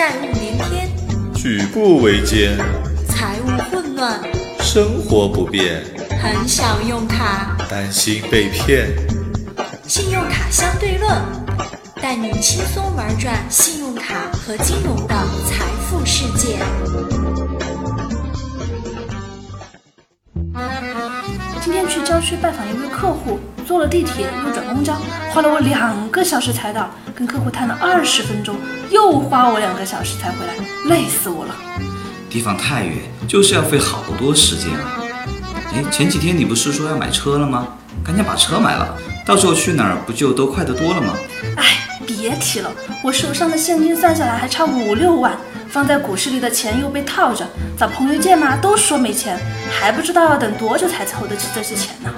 债务连天，举步维艰，财务混乱，生活不便，很想用卡。担心被骗。信用卡相对论，带你轻松玩转信用卡和金融的财富世界。今天去郊区拜访一位客户，坐了地铁又转公交，花了我两个小时才到，跟客户谈了二十分钟，又花我两个小时才回来，累死我了。地方太远，就是要费好多时间啊。哎，前几天你不是说要买车了吗？赶紧把车买了，到时候去哪儿不就都快得多了吗？哎，别提了，我手上的现金算下来还差五六万，放在股市里的钱又被套着，找朋友借嘛都说没钱，还不知道要等多久才凑得起这些钱呢。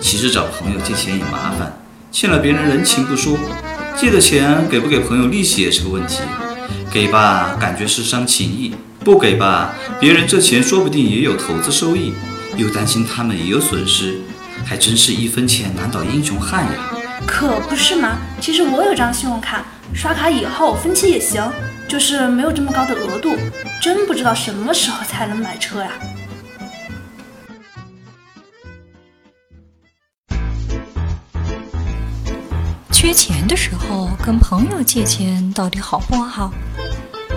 其实找朋友借钱也麻烦，欠了别人人情不说，借的钱给不给朋友利息也是个问题。给吧，感觉是伤情谊；不给吧，别人这钱说不定也有投资收益，又担心他们也有损失，还真是一分钱难倒英雄汉呀。可不是嘛，其实我有张信用卡，刷卡以后分期也行，就是没有这么高的额度，真不知道什么时候才能买车呀。缺钱的时候跟朋友借钱到底好不好？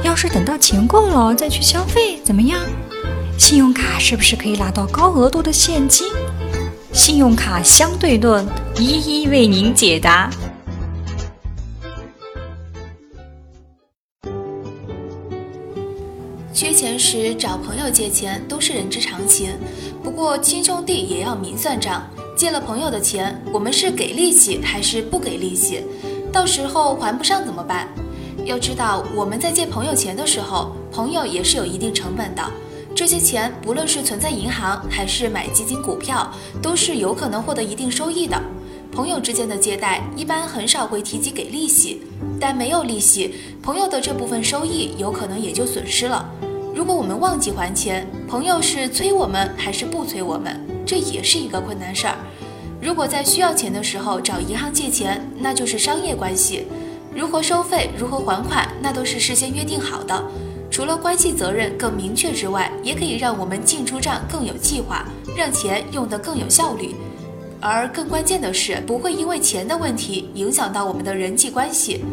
要是等到钱够了再去消费，怎么样？信用卡是不是可以拿到高额度的现金？信用卡相对论一一为您解答。缺钱时找朋友借钱都是人之常情，不过亲兄弟也要明算账。借了朋友的钱，我们是给利息还是不给利息？到时候还不上怎么办？要知道，我们在借朋友钱的时候，朋友也是有一定成本的。这些钱不论是存在银行还是买基金股票，都是有可能获得一定收益的。朋友之间的借贷一般很少会提及给利息，但没有利息，朋友的这部分收益有可能也就损失了。如果我们忘记还钱，朋友是催我们还是不催我们，这也是一个困难事儿。如果在需要钱的时候找银行借钱，那就是商业关系，如何收费、如何还款，那都是事先约定好的。除了关系责任更明确之外，也可以让我们进出账更有计划，让钱用得更有效率。而更关键的是，不会因为钱的问题影响到我们的人际关系。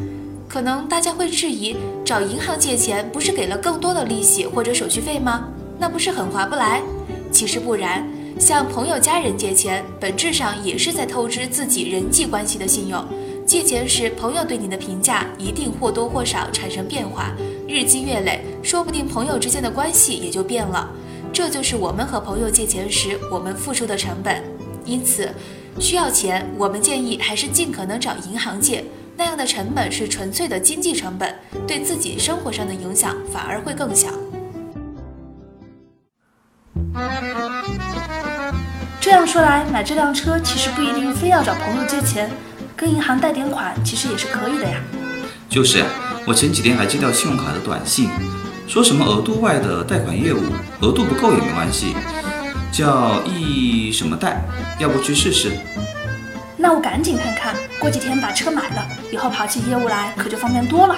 可能大家会质疑，找银行借钱不是给了更多的利息或者手续费吗？那不是很划不来？其实不然，向朋友、家人借钱，本质上也是在透支自己人际关系的信用。借钱时，朋友对你的评价一定或多或少产生变化，日积月累，说不定朋友之间的关系也就变了。这就是我们和朋友借钱时我们付出的成本。因此，需要钱，我们建议还是尽可能找银行借。那样的成本是纯粹的经济成本，对自己生活上的影响反而会更小。这样说来，买这辆车其实不一定非要找朋友借钱，跟银行贷点款其实也是可以的呀。就是呀，我前几天还接到信用卡的短信，说什么额度外的贷款业务，额度不够也没关系，叫易什么贷，要不去试试？那我赶紧看看，过几天把车买了，以后跑起业务来可就方便多了。